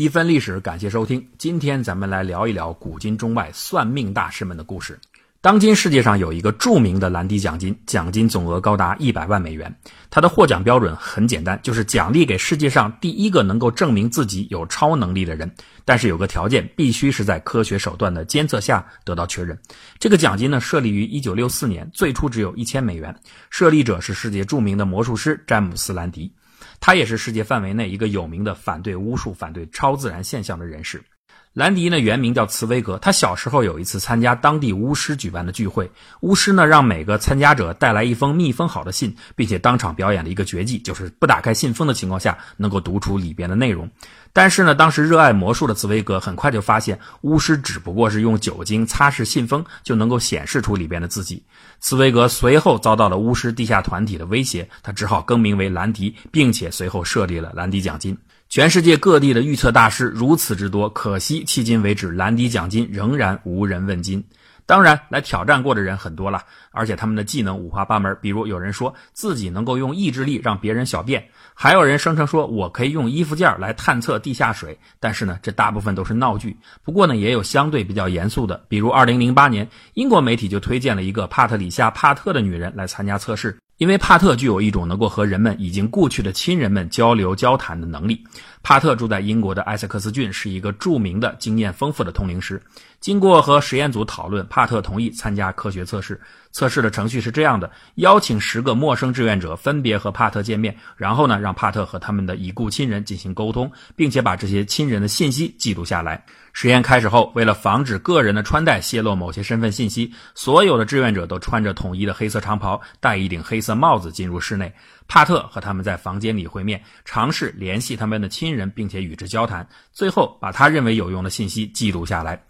一分历史，感谢收听。今天咱们来聊一聊古今中外算命大师们的故事。当今世界上有一个著名的兰迪奖金，奖金总额高达一百万美元。它的获奖标准很简单，就是奖励给世界上第一个能够证明自己有超能力的人。但是有个条件，必须是在科学手段的监测下得到确认。这个奖金呢，设立于一九六四年，最初只有一千美元。设立者是世界著名的魔术师詹姆斯·兰迪。他也是世界范围内一个有名的反对巫术、反对超自然现象的人士。兰迪呢，原名叫茨威格。他小时候有一次参加当地巫师举办的聚会，巫师呢让每个参加者带来一封密封好的信，并且当场表演了一个绝技，就是不打开信封的情况下能够读出里边的内容。但是呢，当时热爱魔术的茨威格很快就发现，巫师只不过是用酒精擦拭信封就能够显示出里边的字迹。茨威格随后遭到了巫师地下团体的威胁，他只好更名为兰迪，并且随后设立了兰迪奖金。全世界各地的预测大师如此之多，可惜迄今为止，兰迪奖金仍然无人问津。当然，来挑战过的人很多了，而且他们的技能五花八门。比如，有人说自己能够用意志力让别人小便，还有人声称说我可以用衣服件来探测地下水。但是呢，这大部分都是闹剧。不过呢，也有相对比较严肃的，比如2008年，英国媒体就推荐了一个帕特里夏·帕特的女人来参加测试。因为帕特具有一种能够和人们已经故去的亲人们交流交谈的能力。帕特住在英国的埃塞克斯郡，是一个著名的、经验丰富的通灵师。经过和实验组讨论，帕特同意参加科学测试。测试的程序是这样的：邀请十个陌生志愿者分别和帕特见面，然后呢，让帕特和他们的已故亲人进行沟通，并且把这些亲人的信息记录下来。实验开始后，为了防止个人的穿戴泄露某些身份信息，所有的志愿者都穿着统一的黑色长袍，戴一顶黑色帽子进入室内。帕特和他们在房间里会面，尝试联系他们的亲人，并且与之交谈，最后把他认为有用的信息记录下来。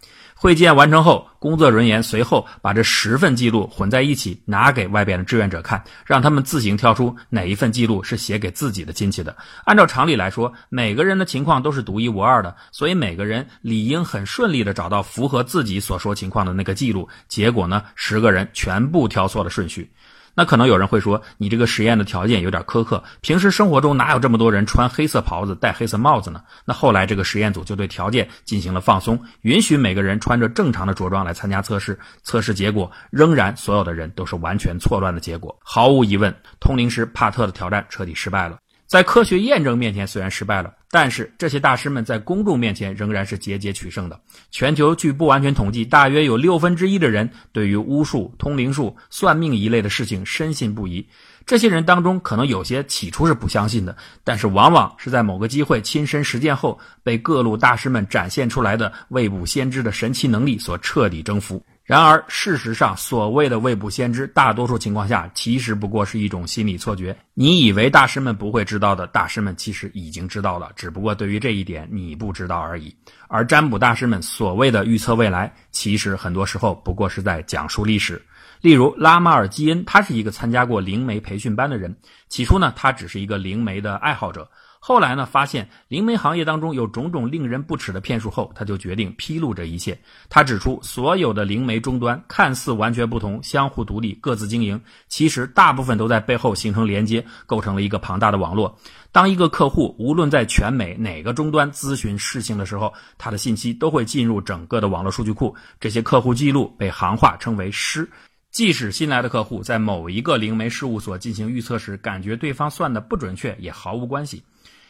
会见完成后，工作人员随后把这十份记录混在一起，拿给外边的志愿者看，让他们自行挑出哪一份记录是写给自己的亲戚的。按照常理来说，每个人的情况都是独一无二的，所以每个人理应很顺利的找到符合自己所说情况的那个记录。结果呢，十个人全部挑错了顺序。那可能有人会说，你这个实验的条件有点苛刻。平时生活中哪有这么多人穿黑色袍子、戴黑色帽子呢？那后来这个实验组就对条件进行了放松，允许每个人穿着正常的着装来参加测试。测试结果仍然所有的人都是完全错乱的结果。毫无疑问，通灵师帕特的挑战彻底失败了。在科学验证面前，虽然失败了，但是这些大师们在公众面前仍然是节节取胜的。全球据不完全统计，大约有六分之一的人对于巫术、通灵术、算命一类的事情深信不疑。这些人当中，可能有些起初是不相信的，但是往往是在某个机会亲身实践后，被各路大师们展现出来的未卜先知的神奇能力所彻底征服。然而，事实上，所谓的未卜先知，大多数情况下其实不过是一种心理错觉。你以为大师们不会知道的，大师们其实已经知道了，只不过对于这一点你不知道而已。而占卜大师们所谓的预测未来，其实很多时候不过是在讲述历史。例如，拉马尔基恩，他是一个参加过灵媒培训班的人。起初呢，他只是一个灵媒的爱好者。后来呢，发现灵媒行业当中有种种令人不齿的骗术后，他就决定披露这一切。他指出，所有的灵媒终端看似完全不同，相互独立，各自经营，其实大部分都在背后形成连接，构成了一个庞大的网络。当一个客户无论在全美哪个终端咨询事情的时候，他的信息都会进入整个的网络数据库。这些客户记录被行话称为“师”。即使新来的客户在某一个灵媒事务所进行预测时，感觉对方算的不准确，也毫无关系。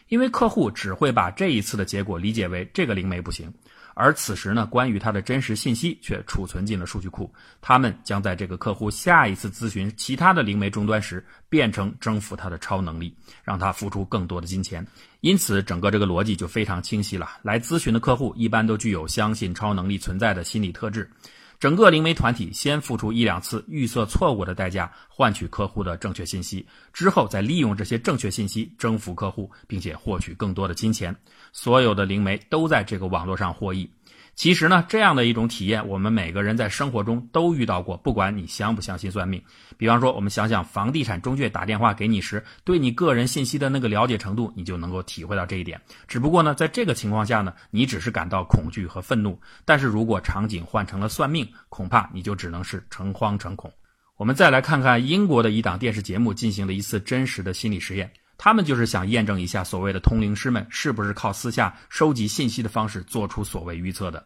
因为客户只会把这一次的结果理解为这个灵媒不行，而此时呢，关于他的真实信息却储存进了数据库。他们将在这个客户下一次咨询其他的灵媒终端时，变成征服他的超能力，让他付出更多的金钱。因此，整个这个逻辑就非常清晰了。来咨询的客户一般都具有相信超能力存在的心理特质。整个灵媒团体先付出一两次预测错误的代价，换取客户的正确信息，之后再利用这些正确信息征服客户，并且获取更多的金钱。所有的灵媒都在这个网络上获益。其实呢，这样的一种体验，我们每个人在生活中都遇到过。不管你相不相信算命，比方说，我们想想房地产中介打电话给你时，对你个人信息的那个了解程度，你就能够体会到这一点。只不过呢，在这个情况下呢，你只是感到恐惧和愤怒。但是如果场景换成了算命，恐怕你就只能是诚惶诚恐。我们再来看看英国的一档电视节目进行了一次真实的心理实验。他们就是想验证一下所谓的通灵师们是不是靠私下收集信息的方式做出所谓预测的。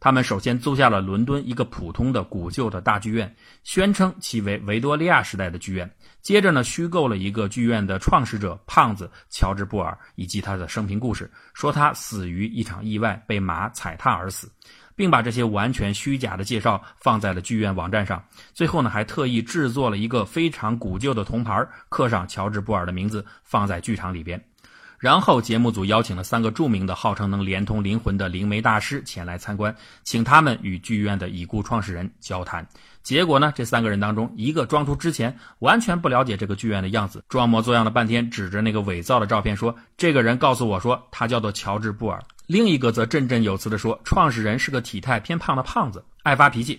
他们首先租下了伦敦一个普通的古旧的大剧院，宣称其为维多利亚时代的剧院。接着呢，虚构了一个剧院的创始者胖子乔治布尔以及他的生平故事，说他死于一场意外，被马踩踏而死，并把这些完全虚假的介绍放在了剧院网站上。最后呢，还特意制作了一个非常古旧的铜牌，刻上乔治布尔的名字，放在剧场里边。然后节目组邀请了三个著名的、号称能连通灵魂的灵媒大师前来参观，请他们与剧院的已故创始人交谈。结果呢，这三个人当中，一个装出之前完全不了解这个剧院的样子，装模作样的半天，指着那个伪造的照片说：“这个人告诉我说，他叫做乔治布尔。”另一个则振振有词地说：“创始人是个体态偏胖的胖子，爱发脾气。”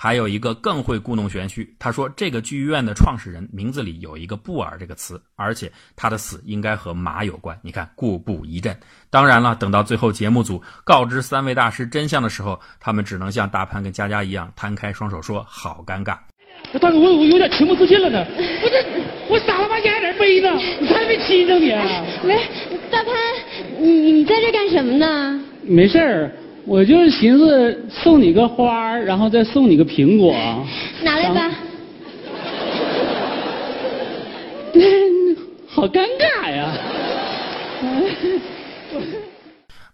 还有一个更会故弄玄虚，他说这个剧院的创始人名字里有一个“布尔”这个词，而且他的死应该和马有关。你看，故布疑阵。当然了，等到最后节目组告知三位大师真相的时候，他们只能像大潘跟佳佳一样摊开双手说：“好尴尬。”大哥，我我有点情不自禁了呢。我这我傻了吧唧还在这背呢，你才没亲着你。喂，大潘，你你在这干什么呢？没事儿。我就是寻思送你个花然后再送你个苹果。拿来吧。好尴尬呀。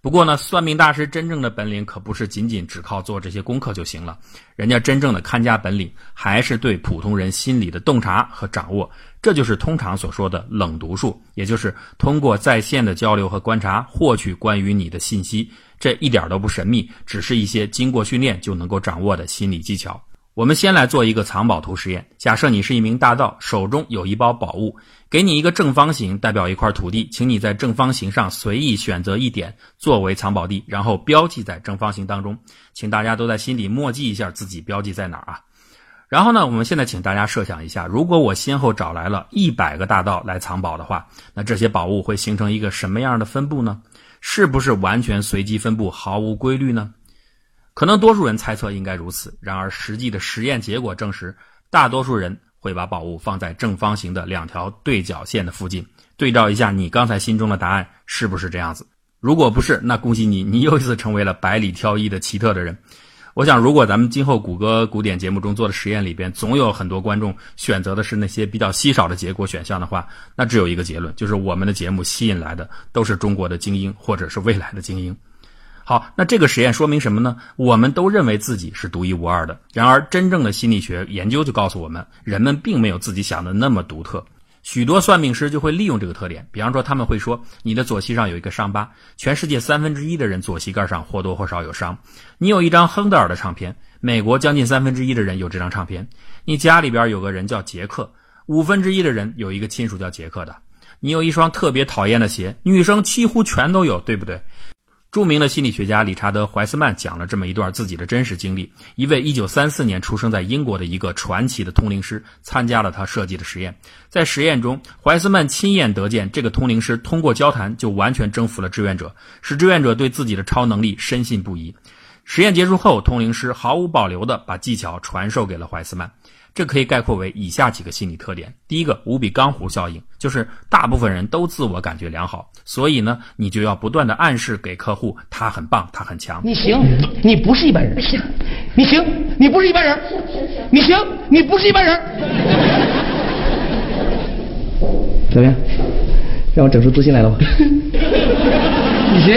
不过呢，算命大师真正的本领可不是仅仅只靠做这些功课就行了，人家真正的看家本领还是对普通人心理的洞察和掌握，这就是通常所说的冷读术，也就是通过在线的交流和观察获取关于你的信息。这一点都不神秘，只是一些经过训练就能够掌握的心理技巧。我们先来做一个藏宝图实验。假设你是一名大盗，手中有一包宝物，给你一个正方形，代表一块土地，请你在正方形上随意选择一点作为藏宝地，然后标记在正方形当中。请大家都在心里默记一下自己标记在哪儿啊。然后呢，我们现在请大家设想一下，如果我先后找来了一百个大盗来藏宝的话，那这些宝物会形成一个什么样的分布呢？是不是完全随机分布、毫无规律呢？可能多数人猜测应该如此，然而实际的实验结果证实，大多数人会把宝物放在正方形的两条对角线的附近。对照一下你刚才心中的答案，是不是这样子？如果不是，那恭喜你，你又一次成为了百里挑一的奇特的人。我想，如果咱们今后谷歌古典节目中做的实验里边，总有很多观众选择的是那些比较稀少的结果选项的话，那只有一个结论，就是我们的节目吸引来的都是中国的精英，或者是未来的精英。好，那这个实验说明什么呢？我们都认为自己是独一无二的，然而真正的心理学研究就告诉我们，人们并没有自己想的那么独特。许多算命师就会利用这个特点，比方说他们会说你的左膝上有一个伤疤，全世界三分之一的人左膝盖上或多或少有伤。你有一张亨德尔的唱片，美国将近三分之一的人有这张唱片。你家里边有个人叫杰克，五分之一的人有一个亲属叫杰克的。你有一双特别讨厌的鞋，女生几乎全都有，对不对？著名的心理学家理查德·怀斯曼讲了这么一段自己的真实经历：一位1934年出生在英国的一个传奇的通灵师参加了他设计的实验。在实验中，怀斯曼亲眼得见这个通灵师通过交谈就完全征服了志愿者，使志愿者对自己的超能力深信不疑。实验结束后，通灵师毫无保留地把技巧传授给了怀斯曼。这可以概括为以下几个心理特点：第一个，无比钢弧效应，就是大部分人都自我感觉良好，所以呢，你就要不断的暗示给客户他很棒，他很强。你行，你不是一般人。行，你行，你不是一般人。你行，你不是一般人。怎么样？让我整出自信来了吗？你行，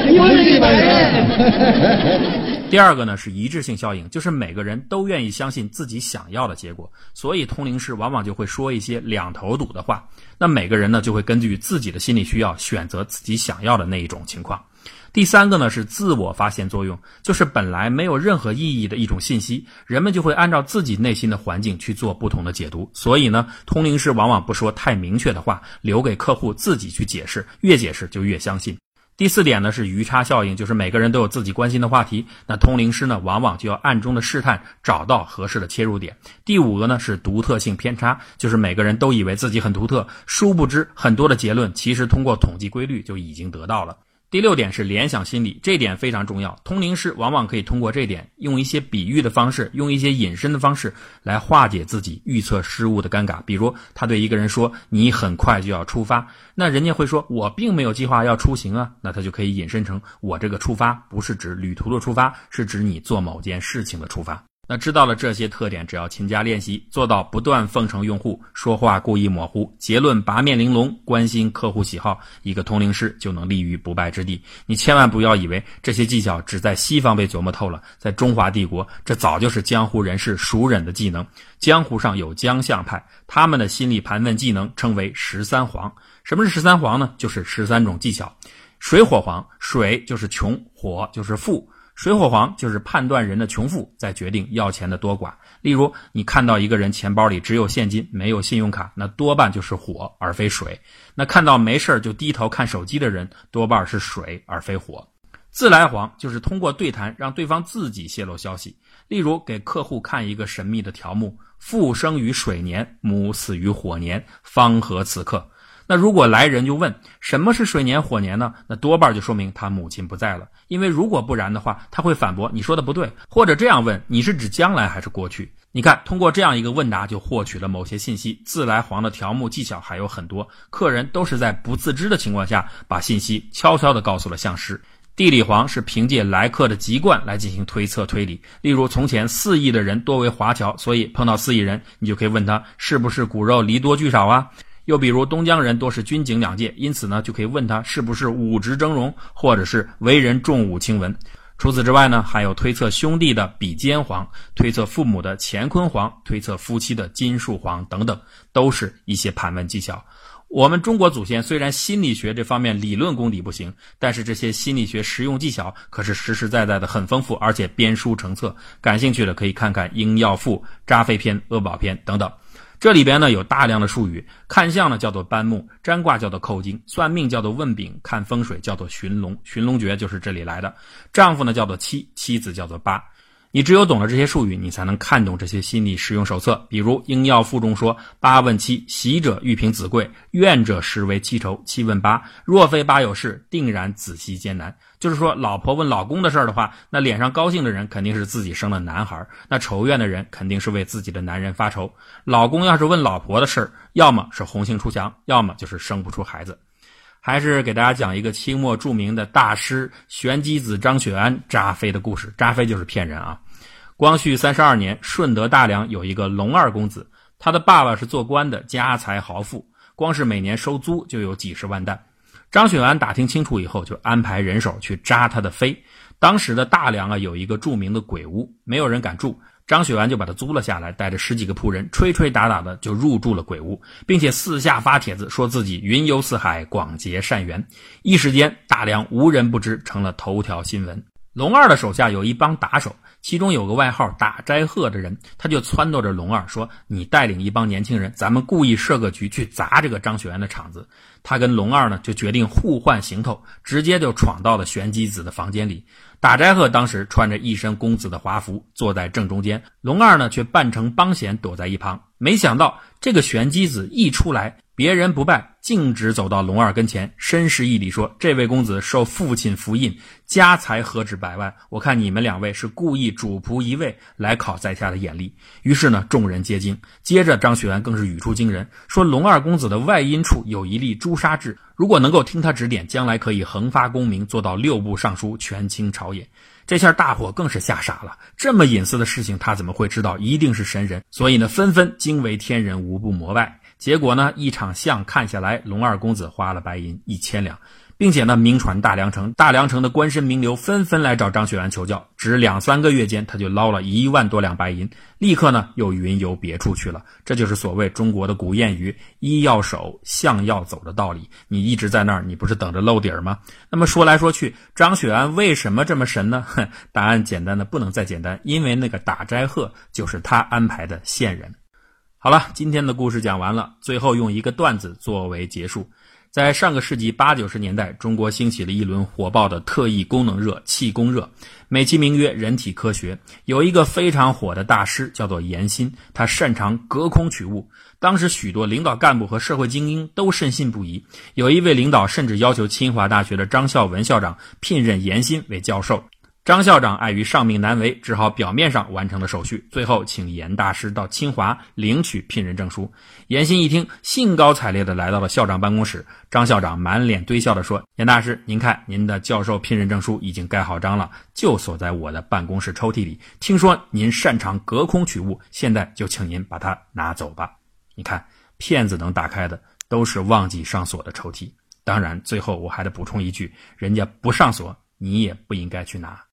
你 第二个呢是一致性效应，就是每个人都愿意相信自己想要的结果，所以通灵师往往就会说一些两头堵的话。那每个人呢就会根据自己的心理需要选择自己想要的那一种情况。第三个呢是自我发现作用，就是本来没有任何意义的一种信息，人们就会按照自己内心的环境去做不同的解读。所以呢，通灵师往往不说太明确的话，留给客户自己去解释，越解释就越相信。第四点呢是鱼叉效应，就是每个人都有自己关心的话题，那通灵师呢往往就要暗中的试探，找到合适的切入点。第五个呢是独特性偏差，就是每个人都以为自己很独特，殊不知很多的结论其实通过统计规律就已经得到了。第六点是联想心理，这点非常重要。通灵师往往可以通过这点，用一些比喻的方式，用一些引申的方式来化解自己预测失误的尴尬。比如，他对一个人说：“你很快就要出发。”那人家会说：“我并没有计划要出行啊。”那他就可以引申成：“我这个出发不是指旅途的出发，是指你做某件事情的出发。”那知道了这些特点，只要勤加练习，做到不断奉承用户，说话故意模糊，结论八面玲珑，关心客户喜好，一个通灵师就能立于不败之地。你千万不要以为这些技巧只在西方被琢磨透了，在中华帝国，这早就是江湖人士熟稔的技能。江湖上有江相派，他们的心理盘问技能称为十三黄。什么是十三黄呢？就是十三种技巧。水火黄，水就是穷，火就是富。水火黄就是判断人的穷富，再决定要钱的多寡。例如，你看到一个人钱包里只有现金，没有信用卡，那多半就是火而非水。那看到没事就低头看手机的人，多半是水而非火。自来黄就是通过对谈让对方自己泄露消息。例如，给客户看一个神秘的条目：父生于水年，母死于火年，方合此刻。那如果来人就问什么是水年火年呢？那多半就说明他母亲不在了。因为如果不然的话，他会反驳你说的不对，或者这样问你是指将来还是过去？你看，通过这样一个问答就获取了某些信息。自来黄的条目技巧还有很多，客人都是在不自知的情况下把信息悄悄地告诉了相师。地理黄是凭借来客的籍贯来进行推测推理。例如，从前四亿的人多为华侨，所以碰到四亿人，你就可以问他是不是骨肉离多聚少啊？又比如东江人多是军警两界，因此呢，就可以问他是不是武职峥嵘，或者是为人重武轻文。除此之外呢，还有推测兄弟的比肩黄，推测父母的乾坤黄，推测夫妻的金树黄等等，都是一些盘问技巧。我们中国祖先虽然心理学这方面理论功底不行，但是这些心理学实用技巧可是实实在在的很丰富，而且编书成册。感兴趣的可以看看《婴药赋》《扎飞篇》《恶宝篇》等等。这里边呢有大量的术语，看相呢叫做搬木，占卦叫做扣金，算命叫做问丙，看风水叫做寻龙，寻龙诀就是这里来的。丈夫呢叫做七，妻子叫做八。你只有懂了这些术语，你才能看懂这些心理实用手册。比如《应药赋》中说：“八问妻，喜者欲凭子贵，怨者实为妻仇。七问八，若非八有事，定然子息艰难。”就是说，老婆问老公的事儿的话，那脸上高兴的人肯定是自己生了男孩，那仇怨的人肯定是为自己的男人发愁。老公要是问老婆的事儿，要么是红杏出墙，要么就是生不出孩子。还是给大家讲一个清末著名的大师玄机子张雪安扎飞的故事。扎飞就是骗人啊！光绪三十二年，顺德大梁有一个龙二公子，他的爸爸是做官的，家财豪富，光是每年收租就有几十万担。张雪安打听清楚以后，就安排人手去扎他的飞。当时的大梁啊，有一个著名的鬼屋，没有人敢住。张雪庵就把它租了下来，带着十几个仆人，吹吹打打的就入住了鬼屋，并且四下发帖子，说自己云游四海，广结善缘。一时间，大梁无人不知，成了头条新闻。龙二的手下有一帮打手，其中有个外号“打斋鹤”的人，他就撺掇着龙二说：“你带领一帮年轻人，咱们故意设个局去砸这个张雪庵的场子。”他跟龙二呢就决定互换行头，直接就闯到了玄机子的房间里。打斋鹤当时穿着一身公子的华服，坐在正中间，龙二呢却扮成帮闲躲在一旁。没想到这个玄机子一出来。别人不拜，径直走到龙二跟前，深施一礼，说：“这位公子受父亲福荫，家财何止百万？我看你们两位是故意主仆一位来考在下的眼力。”于是呢，众人皆惊。接着，张学安更是语出惊人，说：“龙二公子的外阴处有一粒朱砂痣，如果能够听他指点，将来可以横发功名，做到六部尚书，权倾朝野。”这下大伙更是吓傻了，这么隐私的事情他怎么会知道？一定是神人。所以呢，纷纷惊为天人，无不膜拜。结果呢，一场相看下来，龙二公子花了白银一千两，并且呢，名传大梁城。大梁城的官绅名流纷纷来找张雪安求教，只两三个月间，他就捞了一万多两白银，立刻呢又云游别处去了。这就是所谓中国的古谚语“医要守，相要走”的道理。你一直在那儿，你不是等着露底儿吗？那么说来说去，张雪安为什么这么神呢？答案简单的不能再简单，因为那个打斋鹤就是他安排的线人。好了，今天的故事讲完了。最后用一个段子作为结束：在上个世纪八九十年代，中国兴起了一轮火爆的特异功能热——气功热，美其名曰人体科学。有一个非常火的大师，叫做严新，他擅长隔空取物。当时许多领导干部和社会精英都深信不疑，有一位领导甚至要求清华大学的张孝文校长聘任严新为教授。张校长碍于上命难违，只好表面上完成了手续，最后请严大师到清华领取聘任证书。严新一听，兴高采烈地来到了校长办公室。张校长满脸堆笑地说：“严大师，您看，您的教授聘任证书已经盖好章了，就锁在我的办公室抽屉里。听说您擅长隔空取物，现在就请您把它拿走吧。你看，骗子能打开的都是忘记上锁的抽屉。当然，最后我还得补充一句：人家不上锁，你也不应该去拿。”